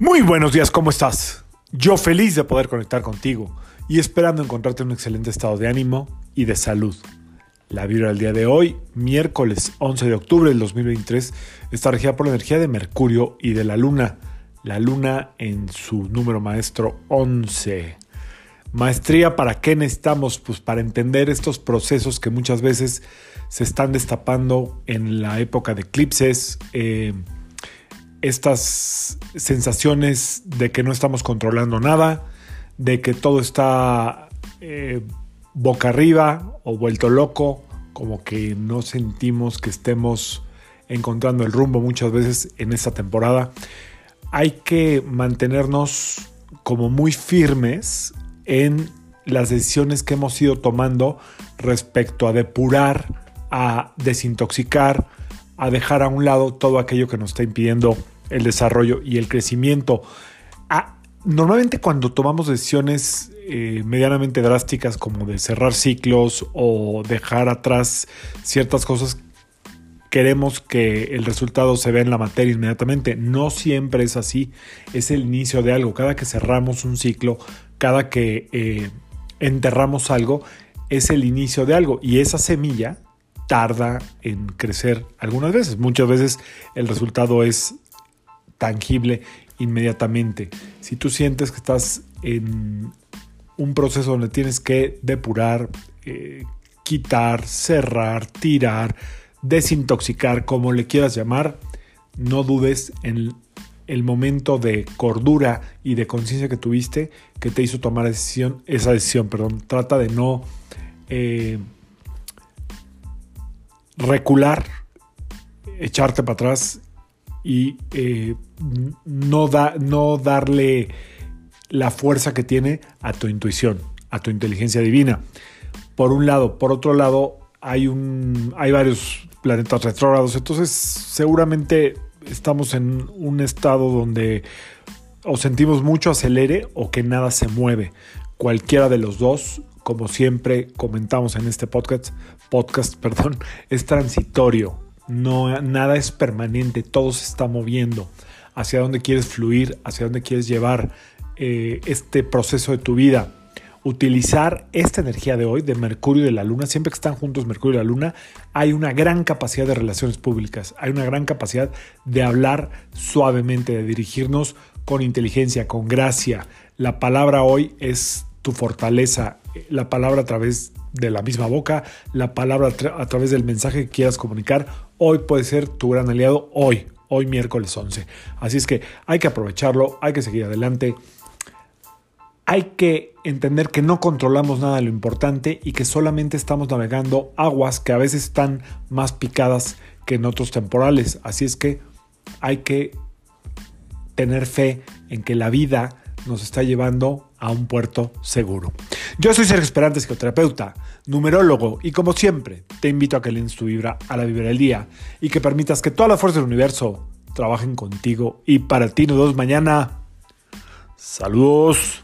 Muy buenos días, ¿cómo estás? Yo feliz de poder conectar contigo y esperando encontrarte en un excelente estado de ánimo y de salud. La vibra del día de hoy, miércoles 11 de octubre del 2023, está regida por la energía de Mercurio y de la Luna. La Luna en su número maestro 11. Maestría, ¿para qué necesitamos? Pues para entender estos procesos que muchas veces se están destapando en la época de eclipses. Eh, estas sensaciones de que no estamos controlando nada, de que todo está eh, boca arriba o vuelto loco, como que no sentimos que estemos encontrando el rumbo muchas veces en esta temporada. Hay que mantenernos como muy firmes en las decisiones que hemos ido tomando respecto a depurar, a desintoxicar, a dejar a un lado todo aquello que nos está impidiendo el desarrollo y el crecimiento. Ah, normalmente cuando tomamos decisiones eh, medianamente drásticas como de cerrar ciclos o dejar atrás ciertas cosas, queremos que el resultado se vea en la materia inmediatamente. No siempre es así, es el inicio de algo. Cada que cerramos un ciclo, cada que eh, enterramos algo, es el inicio de algo y esa semilla tarda en crecer algunas veces. Muchas veces el resultado es tangible inmediatamente. Si tú sientes que estás en un proceso donde tienes que depurar, eh, quitar, cerrar, tirar, desintoxicar, como le quieras llamar, no dudes en el momento de cordura y de conciencia que tuviste que te hizo tomar decisión, esa decisión. Perdón. Trata de no eh, recular, echarte para atrás y eh, no, da, no darle la fuerza que tiene a tu intuición, a tu inteligencia divina. Por un lado, por otro lado, hay, un, hay varios planetas retrógrados, entonces seguramente estamos en un estado donde o sentimos mucho acelere o que nada se mueve. Cualquiera de los dos, como siempre comentamos en este podcast, podcast perdón, es transitorio no, nada es permanente, todo se está moviendo. Hacia dónde quieres fluir, hacia dónde quieres llevar eh, este proceso de tu vida. Utilizar esta energía de hoy, de Mercurio y de la Luna, siempre que están juntos Mercurio y la Luna, hay una gran capacidad de relaciones públicas, hay una gran capacidad de hablar suavemente, de dirigirnos con inteligencia, con gracia. La palabra hoy es tu fortaleza, la palabra a través de la misma boca, la palabra a través del mensaje que quieras comunicar, hoy puede ser tu gran aliado, hoy, hoy miércoles 11. Así es que hay que aprovecharlo, hay que seguir adelante. Hay que entender que no controlamos nada de lo importante y que solamente estamos navegando aguas que a veces están más picadas que en otros temporales. Así es que hay que tener fe en que la vida nos está llevando a un puerto seguro. Yo soy Sergio Esperante, psicoterapeuta, numerólogo, y como siempre, te invito a que lees tu vibra a la vibra del día y que permitas que toda la fuerza del universo trabajen contigo y para ti. Nos vemos mañana. Saludos.